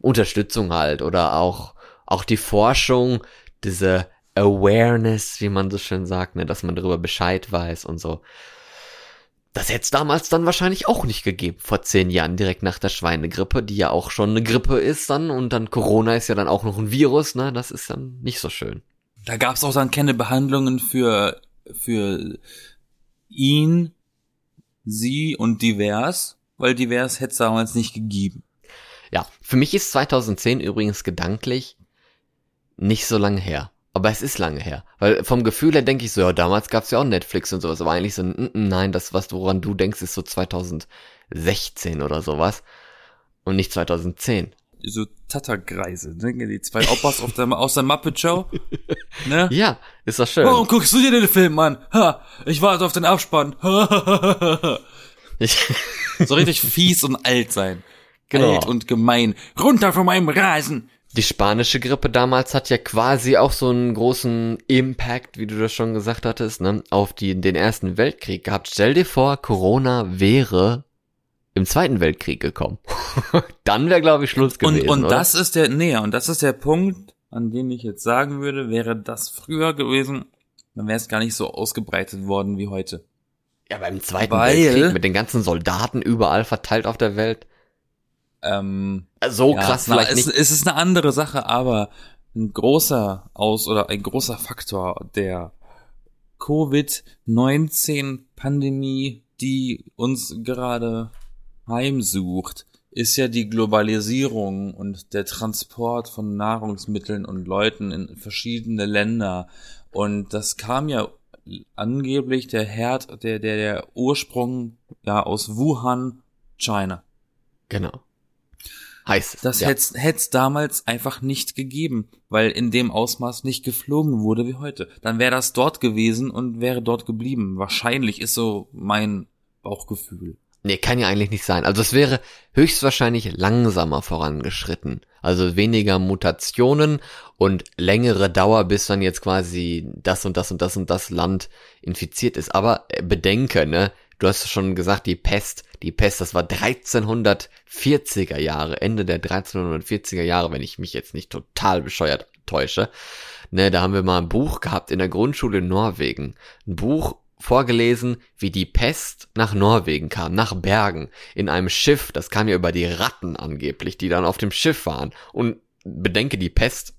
Unterstützung halt oder auch, auch die Forschung, diese Awareness, wie man so schön sagt, ne, dass man darüber Bescheid weiß und so. Das hätte es damals dann wahrscheinlich auch nicht gegeben, vor zehn Jahren, direkt nach der Schweinegrippe, die ja auch schon eine Grippe ist dann und dann Corona ist ja dann auch noch ein Virus, ne, das ist dann nicht so schön. da gab's auch dann keine Behandlungen für, für ihn, sie und divers, weil divers hätte es damals nicht gegeben. Ja, für mich ist 2010 übrigens gedanklich nicht so lange her. Aber es ist lange her. Weil vom Gefühl her denke ich so, ja, damals gab's ja auch Netflix und sowas. Aber eigentlich so, mm, mm, nein, das, was woran du denkst, ist so 2016 oder sowas. Und nicht 2010. so Tatterkreise, ne? Die zwei Opas auf der, aus der Muppet Show. Ne? Ja, ist doch schön. Warum guckst du dir den Film an? Ha, ich warte auf den Abspann. Ich, so richtig fies und alt sein. Genau. Alt und gemein. Runter von meinem Rasen. die spanische Grippe damals hat ja quasi auch so einen großen Impact, wie du das schon gesagt hattest, ne, auf die, den ersten Weltkrieg gehabt. Stell dir vor, Corona wäre im Zweiten Weltkrieg gekommen. Dann wäre, glaube ich, Schluss gewesen. Und, und das ist der, nee, und das ist der Punkt, an dem ich jetzt sagen würde, wäre das früher gewesen, dann wäre es gar nicht so ausgebreitet worden wie heute. Ja, beim Zweiten Weil- Weltkrieg mit den ganzen Soldaten überall verteilt auf der Welt. Ähm, So ja, krass na, vielleicht es, nicht. es ist eine andere Sache, aber ein großer Aus- oder ein großer Faktor der Covid-19-Pandemie, die uns gerade heimsucht, ist ja die Globalisierung und der Transport von Nahrungsmitteln und Leuten in verschiedene Länder. Und das kam ja angeblich der Herd, der, der, der Ursprung ja aus Wuhan, China. Genau. Heißt es. Das ja. hätte es damals einfach nicht gegeben, weil in dem Ausmaß nicht geflogen wurde wie heute. Dann wäre das dort gewesen und wäre dort geblieben. Wahrscheinlich ist so mein Bauchgefühl. Nee, kann ja eigentlich nicht sein. Also es wäre höchstwahrscheinlich langsamer vorangeschritten. Also weniger Mutationen und längere Dauer, bis dann jetzt quasi das und das und das und das Land infiziert ist. Aber äh, bedenke, ne, du hast schon gesagt, die Pest, die Pest, das war 1340er Jahre, Ende der 1340er Jahre, wenn ich mich jetzt nicht total bescheuert täusche. Ne, da haben wir mal ein Buch gehabt in der Grundschule in Norwegen. Ein Buch vorgelesen, wie die Pest nach Norwegen kam, nach Bergen, in einem Schiff, das kam ja über die Ratten angeblich, die dann auf dem Schiff waren. Und bedenke, die Pest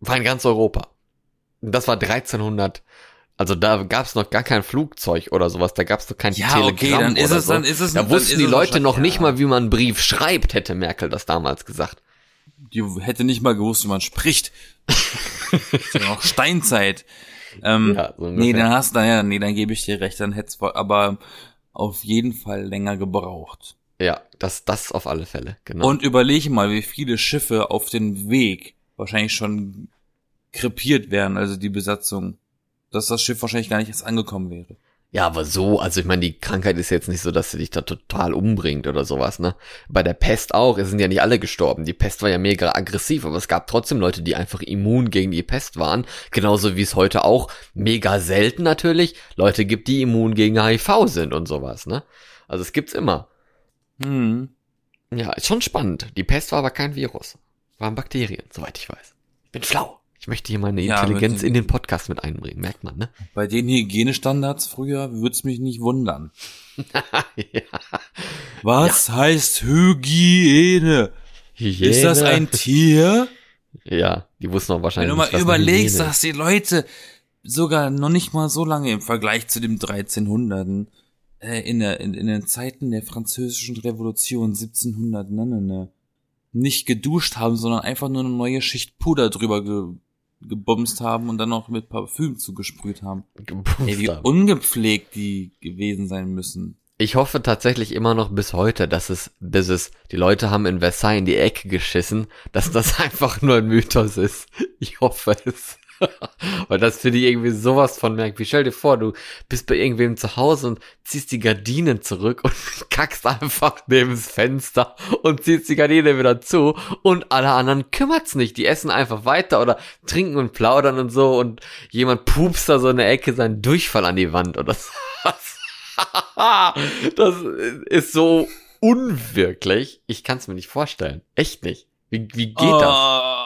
war in ganz Europa. Das war 1300, also da gab es noch gar kein Flugzeug oder sowas, da gab es noch kein Ja, Telegramm okay, dann ist oder es- so. dann ist es- da dann wussten die Leute noch nicht ja. mal, wie man einen Brief schreibt, hätte Merkel das damals gesagt. Die hätte nicht mal gewusst, wie man spricht. ja noch Steinzeit. Ähm, Ja, so nee, dann hast du, ja, nee, dann gebe ich dir recht, dann hätte es aber auf jeden Fall länger gebraucht. Ja, das, das auf alle Fälle, genau. Und überlege mal, wie viele Schiffe auf den Weg wahrscheinlich schon krepiert wären, also die Besatzung, dass das Schiff wahrscheinlich gar nicht erst angekommen wäre. Ja, aber so, also ich meine, die Krankheit ist jetzt nicht so, dass sie dich da total umbringt oder sowas, ne? Bei der Pest auch, es sind ja nicht alle gestorben. Die Pest war ja mega aggressiv, aber es gab trotzdem Leute, die einfach immun gegen die Pest waren. Genauso wie es heute auch mega selten natürlich Leute gibt, die immun gegen HIV sind und sowas, ne? Also es gibt's immer. Hm. Ja, ist schon spannend. Die Pest war aber kein Virus. Waren Bakterien, soweit ich weiß. Ich bin schlau. Ich möchte hier meine Ja, Intelligenz den- in den Podcast mit einbringen, merkt man, ne? Bei den Hygienestandards früher würd's mich nicht wundern. ja. Was heißt Hygiene? Hygiene. Ist das ein Tier? Ja, die wussten auch Wenn wahrscheinlich du mal überlegst, dass die Leute sogar noch nicht mal so lange im Vergleich zu dem 1300 äh, in, der, in, in den Zeiten der französischen Revolution 1700 ne, ne, ne, nicht geduscht haben, sondern einfach nur eine neue Schicht Puder drüber ge, gebumst haben und dann noch mit Parfüm zugesprüht haben. gebumst Ey, wie haben. ungepflegt die gewesen sein müssen. Ich hoffe tatsächlich immer noch bis heute, dass es, dass es, die Leute haben in Versailles in die Ecke geschissen, dass das einfach nur ein Mythos ist. Ich hoffe es. Weil das finde ich irgendwie sowas von merkwürdig. Stell dir vor, du bist bei irgendwem zu Hause und ziehst die Gardinen zurück und kackst einfach neben das Fenster und ziehst die Gardine wieder zu und alle anderen kümmert's nicht. Die essen einfach weiter oder trinken und plaudern und so und jemand pupst da so in der Ecke seinen Durchfall an die Wand oder so. das ist so unwirklich. Ich kann es mir nicht vorstellen. Echt nicht. Wie, wie geht das?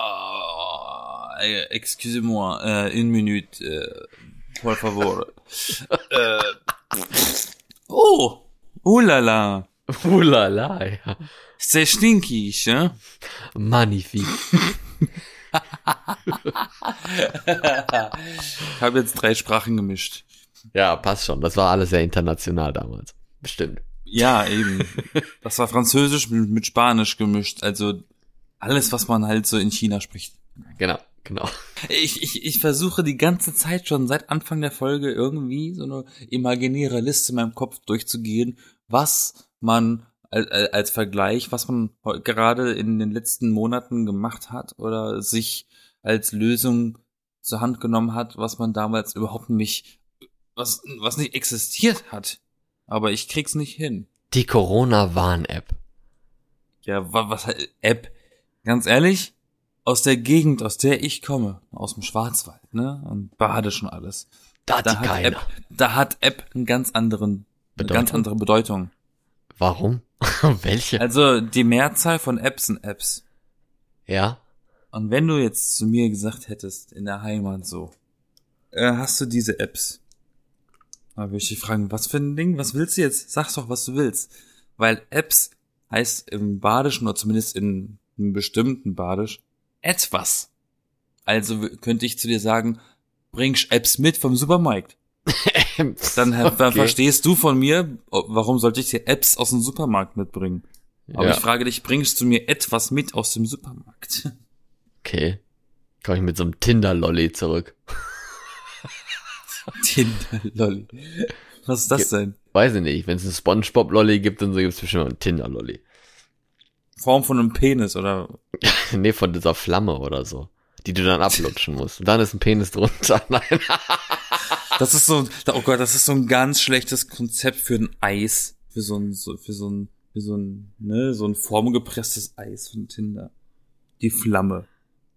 Äh, Excusez-moi, äh, une minute, äh, por favor. oh, oh la la, Ulala, ja. c'est stinkig, hein? Magnifique. Ich habe jetzt drei Sprachen gemischt. Ja, passt schon. Das war alles sehr international damals. Bestimmt. Ja, eben. Das war Französisch mit Spanisch gemischt, also alles, was man halt so in China spricht. Genau, genau. Ich, ich, ich versuche die ganze Zeit schon seit Anfang der Folge irgendwie so eine imaginäre Liste in meinem Kopf durchzugehen, was man als, als Vergleich, was man gerade in den letzten Monaten gemacht hat oder sich als Lösung zur Hand genommen hat, was man damals überhaupt nicht, was, was nicht existiert hat. Aber ich krieg's nicht hin. Die Corona-Warn-App. Ja, was, was App? Ganz ehrlich, aus der Gegend, aus der ich komme, aus dem Schwarzwald, ne, und bade schon alles. Da hat, Da die hat keiner. App, da hat App einen ganz anderen, eine ganz andere Bedeutung. Warum? Welche? Also die Mehrzahl von Apps sind Apps. ja. Und wenn du jetzt zu mir gesagt hättest, in der Heimat so, äh, hast du diese Apps? Da würde ich dich fragen, was für ein Ding? Was willst du jetzt? Sag doch, was du willst. Weil Apps heißt im Badischen oder zumindest in einem bestimmten Badisch etwas. Also könnte ich zu dir sagen, bring Apps mit vom Supermarkt. Dann, dann Okay. verstehst du von mir, warum sollte ich dir Apps aus dem Supermarkt mitbringen? Aber ja. ich frage dich, bringst du mir etwas mit aus dem Supermarkt? Okay. Komm ich mit so einem Tinder-Lolly zurück. Tinder-Lolly. Was ist das denn? Weiß ich nicht. Wenn es einen Spongebob-Lolly gibt, dann so gibt es bestimmt auch einen Tinder-Lolly. Form von einem Penis oder nee, von dieser Flamme oder so. Die du dann ablutschen musst. Und dann ist ein Penis drunter. Nein. das ist so oh Gott, das ist so ein ganz schlechtes Konzept für ein Eis, für so ein für so ein für so ein ne, so ein formgepresstes Eis von Tinder. Die Flamme.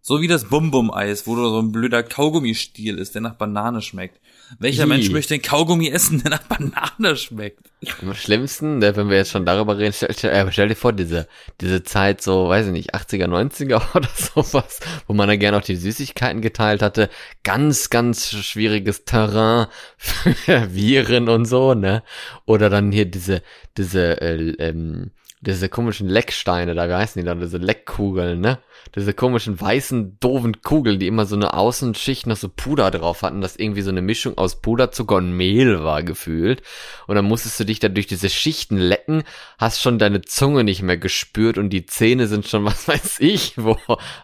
So wie das Bum-Bum-Eis, wo so ein blöder Kaugummistiel ist, der nach Banane schmeckt. Welcher Ih. Mensch möchte den Kaugummi essen, der nach Banane schmeckt? Am schlimmsten, ne, wenn wir jetzt schon darüber reden, stell, stell, äh, stell dir vor, diese, diese Zeit so, weiß ich nicht, 80er, 90er oder sowas, wo man da gerne auch die Süßigkeiten geteilt hatte. Ganz, ganz schwieriges Terrain für Viren und so, ne? Oder dann hier diese, diese, äh, ähm, diese komischen Lecksteine da, wie heißen die da, diese Leckkugeln, ne? Diese komischen weißen, doofen Kugeln, die immer so eine Außenschicht noch so Puder drauf hatten, das irgendwie so eine Mischung aus Puderzucker und Mehl war gefühlt. Und dann musstest du dich da durch diese Schichten lecken, hast schon deine Zunge nicht mehr gespürt und die Zähne sind schon, was weiß ich, wo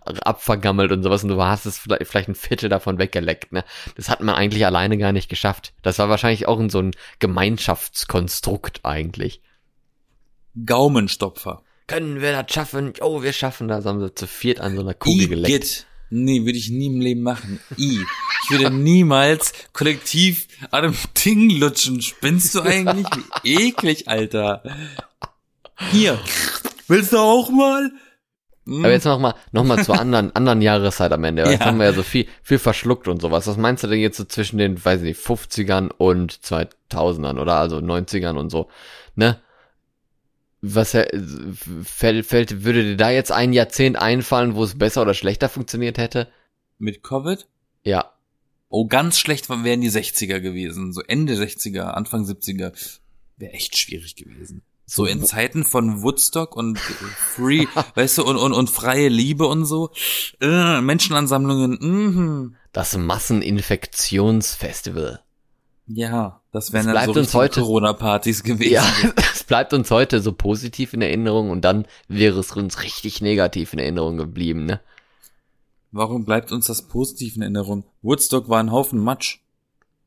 abvergammelt und sowas und du hast es vielleicht, ein Viertel davon weggeleckt, ne? Das hat man eigentlich alleine gar nicht geschafft. Das war wahrscheinlich auch in so ein Gemeinschaftskonstrukt eigentlich. Gaumenstopfer. Können wir das schaffen? Oh, wir schaffen das. Haben sie zu viert an so einer Kugel geleckt. Igitt. Nee, würde ich nie im Leben machen. I. Ich würde niemals kollektiv an einem Ding lutschen. Spinnst du eigentlich? Wie eklig, Alter. Hier. Willst du auch mal? Hm, Aber jetzt noch mal, noch mal zur anderen, anderen Jahreszeit am Ende. Jetzt Ja. haben wir ja so viel, viel verschluckt und sowas. Was meinst du denn jetzt so zwischen den, weiß ich nicht, 50ern und 2000ern oder also 90ern und so, ne? Was fällt, fällt, würde dir da jetzt ein Jahrzehnt einfallen, wo es besser oder schlechter funktioniert hätte? Mit Covid? Ja. Oh, ganz schlecht wären die 60er gewesen. So Ende 60er, Anfang 70er. Wäre echt schwierig gewesen. So in Zeiten von Woodstock und Free, weißt du, und, und, und freie Liebe und so. Äh, Menschenansammlungen, mhm. Das Masseninfektionsfestival. Ja, das wären dann bleibt so uns heute- Corona-Partys gewesen. Ja, bleibt uns heute so positiv in Erinnerung und dann wäre es uns richtig negativ in Erinnerung geblieben, ne? Warum bleibt uns das positiv in Erinnerung? Woodstock war ein Haufen Matsch.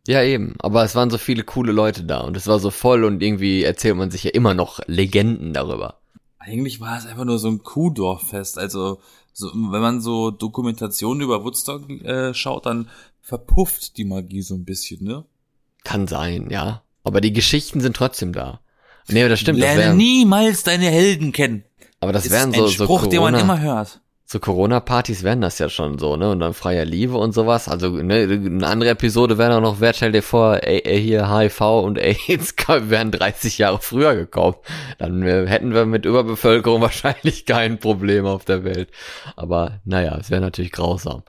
Ja, eben. Aber es waren so viele coole Leute da und es war so voll und irgendwie erzählt man sich ja immer noch Legenden darüber. Eigentlich war es einfach nur so ein Kuhdorffest. Also, so, wenn man so Dokumentationen über Woodstock äh, schaut, dann verpufft die Magie so ein bisschen, ne? Kann sein, ja. Aber die Geschichten sind trotzdem da. Nee, das stimmt. Das Lerne wären, niemals deine Helden kennen. aber das wären ein so, so Spruch, den man Corona, immer hört. so Corona-Partys wären das ja schon so, ne? Und dann freier Liebe und sowas. Also, ne, eine andere Episode wäre auch noch, wer stell dir vor, ey, ey, hier HIV und AIDS wären 30 Jahre früher gekommen. Dann äh, hätten wir mit Überbevölkerung wahrscheinlich kein Problem auf der Welt. Aber naja, es wäre natürlich grausam.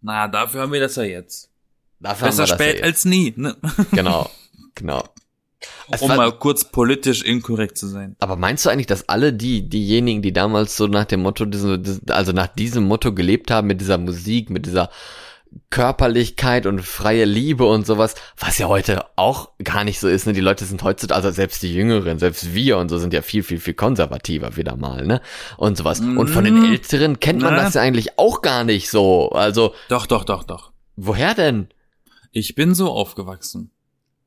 Na, dafür haben wir das ja jetzt. Dafür Besser haben wir das spät ja als nie, ne? Genau, genau. Um war- mal kurz politisch inkorrekt zu sein. Aber meinst du eigentlich, dass alle die, diejenigen, die damals so nach dem Motto, also nach diesem Motto gelebt haben, mit dieser Musik, mit dieser Körperlichkeit und freie Liebe und sowas, was ja heute auch gar nicht so ist, ne? Die Leute sind heutzutage, also selbst die Jüngeren, selbst wir und so sind ja viel, viel, viel konservativer wieder mal, ne? Und sowas. Und von den Mhm. Älteren kennt man Na. das ja eigentlich auch gar nicht so. Also, Doch, doch, doch, doch. woher denn? Ich bin so aufgewachsen.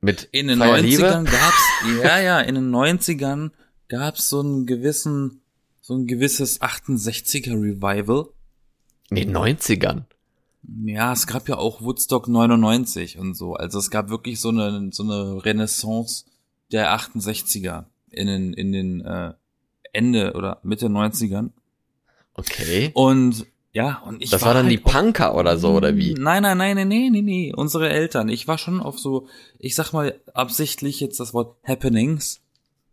Mit In den freier 90ern Liebe? gab's, ja, ja, in den 90ern gab's so einen gewissen, so ein gewisses 68er Revival. In den 90ern. Ja, es gab ja auch Woodstock 99 und so. Also es gab wirklich so eine, so eine Renaissance der 68er in den, in den äh, Ende oder Mitte 90ern. Okay. Und ja, und ich Das war dann halt die Punker oder so, oder wie? Nein, nein, nein, nein, nee, nee, nee, unsere Eltern. Ich war schon auf so, ich sag mal absichtlich jetzt das Wort Happenings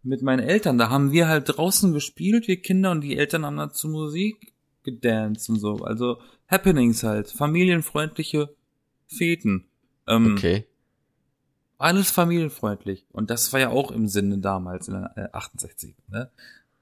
mit meinen Eltern. Da haben wir halt draußen gespielt, wir Kinder, und die Eltern haben dazu Musik gedanced und so. Also Happenings halt, familienfreundliche Feten. Ähm, Okay. Alles familienfreundlich. Und das war ja auch im Sinne damals, in der äh, 68. Ne?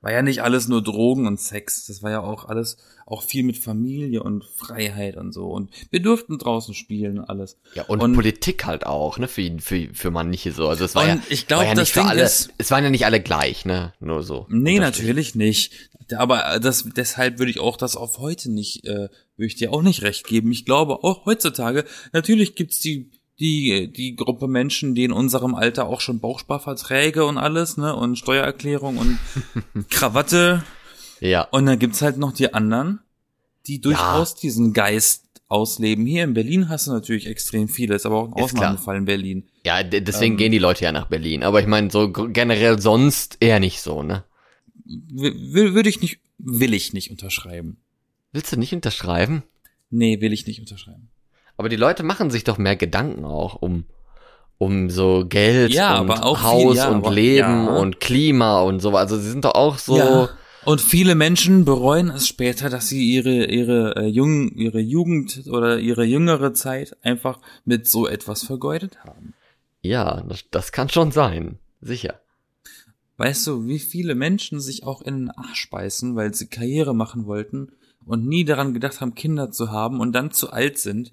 War ja nicht alles nur Drogen und Sex. Das war ja auch alles, auch viel mit Familie und Freiheit und so. Und wir durften draußen spielen und alles. Ja, und, Und- Politik halt auch, ne, für, für, für manche so. Also es war ja, ich glaub, war ja das nicht für Ding alle, ist- es waren ja nicht alle gleich, ne, nur so. Nee, natürlich nicht. Aber das, deshalb würde ich auch das auf heute nicht, äh, würde ich dir auch nicht recht geben. Ich glaube auch heutzutage, natürlich gibt's die, die, die Gruppe Menschen, die in unserem Alter auch schon Bauchsparverträge und alles, ne, und Steuererklärung und Krawatte. Ja, Und dann gibt's halt noch die anderen, die durchaus diesen Geist ausleben. Hier in Berlin hast du natürlich extrem viele, ist aber auch ein. Ausnahmefall in Berlin. ja, deswegen Ähm. gehen die Leute ja nach Berlin. Aber ich meine, so generell sonst eher nicht so, ne? Würde ich nicht, will ich nicht unterschreiben. Willst du nicht unterschreiben? Nee, will ich nicht unterschreiben. Aber die Leute machen sich doch mehr Gedanken auch um, um so Geld Ja, und auch viel, Haus ja, und aber- Leben ja. und Klima und so. Also sie sind doch auch so, Ja. Und viele Menschen bereuen es später, dass sie ihre ihre äh, jungen ihre Jugend oder ihre jüngere Zeit einfach mit so etwas vergeudet haben. ja, das, das kann schon sein. Sicher. Weißt du, wie viele Menschen sich auch in den Arsch beißen, weil sie Karriere machen wollten und nie daran gedacht haben, Kinder zu haben und dann zu alt sind,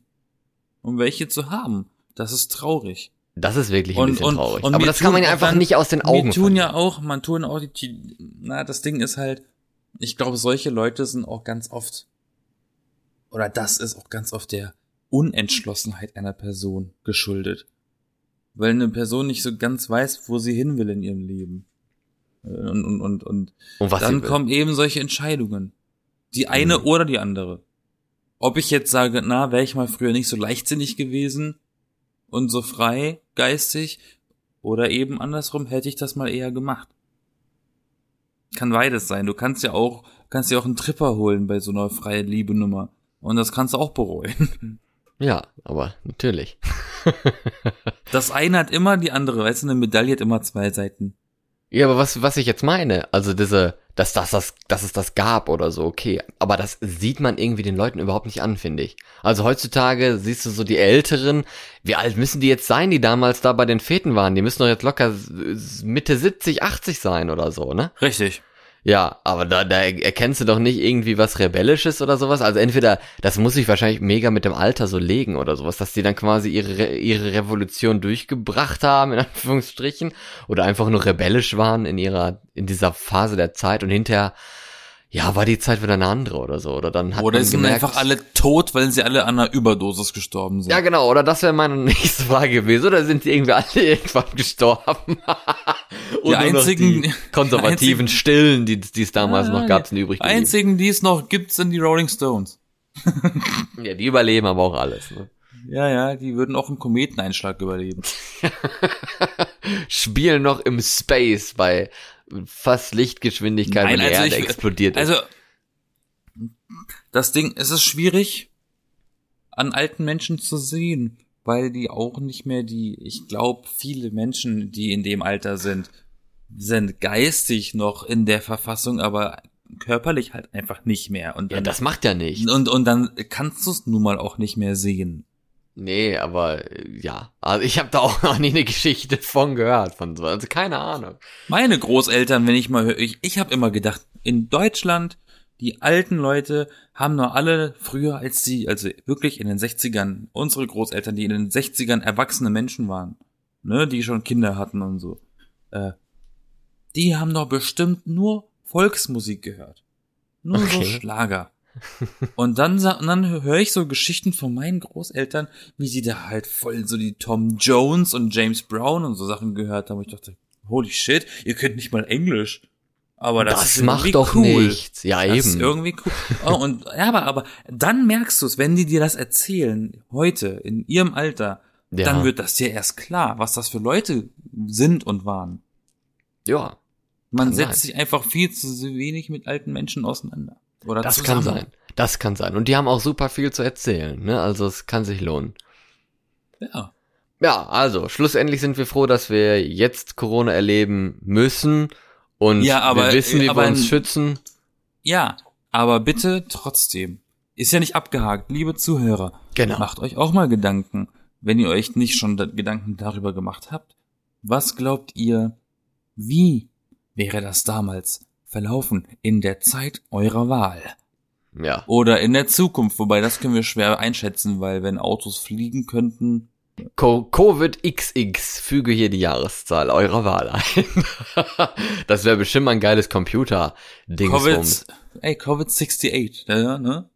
um welche zu haben? Das ist traurig. Das ist wirklich ein Und- bisschen und- traurig. und Aber das kann man ja einfach dann- nicht aus den Augen Wir tun verlieren. ja auch, man tun auch die, na, das Ding ist halt, ich glaube, solche Leute sind auch ganz oft, oder das ist auch ganz oft der Unentschlossenheit einer Person geschuldet. Weil eine Person nicht so ganz weiß, wo sie hin will in ihrem Leben. Äh, Und, und, und, und Und was dann kommen eben solche Entscheidungen. Die eine Mhm. oder die andere. Ob ich jetzt sage, na, wäre ich mal früher nicht so leichtsinnig gewesen und so frei, geistig, oder eben andersrum hätte ich das mal eher gemacht. Kann beides sein. Du kannst ja auch, kannst ja auch einen Tripper holen bei so einer freie Liebe Nummer. Und das kannst du auch bereuen. Ja, aber natürlich. Das eine hat immer die andere. Weißt du, eine Medaille hat immer zwei Seiten. Ja, aber was, was ich jetzt meine, also diese, dass, dass, das, dass es das gab oder so, okay. Aber das sieht man irgendwie den Leuten überhaupt nicht an, finde ich. Also heutzutage siehst du so die Älteren, wie alt müssen die jetzt sein, die damals da bei den Feten waren? Die müssen doch jetzt locker Mitte 70, 80 sein oder so, ne? Richtig. Ja, aber da, da erkennst du doch nicht irgendwie was Rebellisches oder sowas. Also entweder, das muss sich wahrscheinlich mega mit dem Alter so legen oder sowas, dass die dann quasi ihre, Re- ihre Revolution durchgebracht haben, in Anführungsstrichen, oder einfach nur rebellisch waren in ihrer, in dieser Phase der Zeit und hinterher, ja, war die Zeit wieder eine andere oder so. Oder dann hat Oder man sind gemerkt, einfach alle tot, weil sie alle an einer Überdosis gestorben sind. ja, genau, oder das wäre meine nächste Frage gewesen. Oder sind die irgendwie alle irgendwann gestorben? Und Die einzigen- die konservativen einzigen- Stillen, die die es damals noch gab, sind übrig geblieben. Einzigen, die es noch gibt, sind die Rolling Stones. Ja, die überleben aber auch alles. Ne? Ja, ja, die würden auch einen Kometeneinschlag überleben. Spielen noch im Space bei fast Lichtgeschwindigkeit, Nein, wenn die also Erde ich- explodiert ist. Also, das Ding, es ist schwierig, an alten Menschen zu sehen, weil die auch nicht mehr die, ich glaube, viele Menschen, die in dem Alter sind, sind geistig noch in der Verfassung, aber körperlich halt einfach nicht mehr. Und ja, dann, das macht ja nicht. und, und dann kannst du es nun mal auch nicht mehr sehen. Nee, aber äh, ja. Also ich habe da auch noch nie eine Geschichte von gehört. Von so. Also keine Ahnung. Meine Großeltern, wenn ich mal höre, ich, ich habe immer gedacht, in Deutschland, die alten Leute haben noch alle früher als sie, also wirklich in den 60ern, unsere Großeltern, die in den 60ern erwachsene Menschen waren, ne, die schon Kinder hatten und so, äh, die haben doch bestimmt nur Volksmusik gehört. Nur so Okay. Schlager. Und dann, und dann höre ich so Geschichten von meinen Großeltern, wie sie da halt voll so die Tom Jones und James Brown und so Sachen gehört haben. Ich dachte, holy shit, ihr könnt nicht mal Englisch. Aber das, Das, ist macht irgendwie doch cool. nichts. Ja, Das ist eben. irgendwie cool. Oh, und ja, aber, aber dann merkst du es, wenn die dir das erzählen, heute, in ihrem Alter, Ja. dann wird das dir erst klar, was das für Leute sind und waren. ja, Man setzt sein. sich einfach viel zu wenig mit alten Menschen auseinander. Oder das zusammen. kann sein. Das kann sein. Und die haben auch super viel zu erzählen, ne? Also es kann sich lohnen. Ja. Ja, also schlussendlich sind wir froh, dass wir jetzt Corona erleben müssen und Ja, aber- wir wissen, wie aber wir uns schützen. Ja, aber bitte trotzdem. Ist ja nicht abgehakt, liebe Zuhörer. Genau. Macht euch auch mal Gedanken, wenn ihr euch nicht schon da Gedanken darüber gemacht habt. Was glaubt ihr, wie wäre das damals verlaufen in der Zeit eurer Wahl? Ja. Oder in der Zukunft, wobei das können wir schwer einschätzen, weil wenn Autos fliegen könnten, Co Covid XX, füge hier die Jahreszahl eurer Wahl ein. das wäre bestimmt mal ein geiles Computer-Dingsbums. Covid, ey, Covid 68, ja, ne?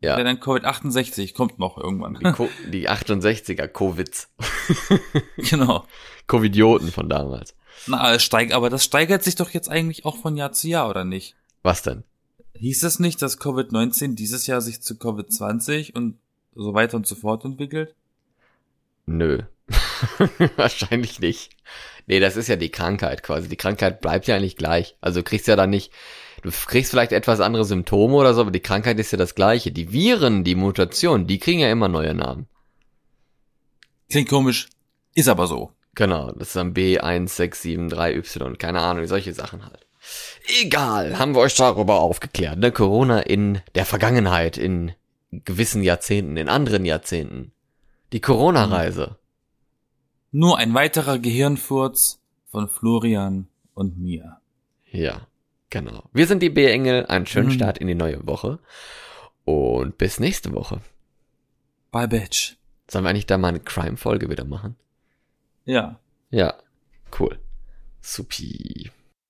Ja. Ja. dann Covid 68 kommt noch irgendwann. Die, Co die 68er Covids. genau. Covidioten von damals. Na, es steigt, aber das steigert sich doch jetzt eigentlich auch von Jahr zu Jahr, oder nicht? Was denn? Hieß es nicht, dass Covid-19 dieses Jahr sich zu Covid-20 und so weiter und so fort entwickelt? Nö. Wahrscheinlich nicht. Nee, das ist ja die Krankheit quasi. Die Krankheit bleibt ja eigentlich gleich. Also du kriegst ja dann nicht, du kriegst vielleicht etwas andere Symptome oder so, aber die Krankheit ist ja das gleiche. Die Viren, die Mutationen, die kriegen ja immer neue Namen. Klingt komisch, ist aber so. Genau, das ist dann B1673Y, keine Ahnung, solche Sachen halt. Egal, haben wir euch darüber aufgeklärt. Ne? Corona in der Vergangenheit, in gewissen Jahrzehnten, in anderen Jahrzehnten. Die Corona-Reise. Nur ein weiterer Gehirnfurz von Florian und mir. Ja, genau. Wir sind die B-Engel, einen schönen Mhm. Start in die neue Woche. Und bis nächste Woche. Bye, Bitch. Sollen wir eigentlich da mal eine Crime-Folge wieder machen? Ja. Ja, cool. Supi.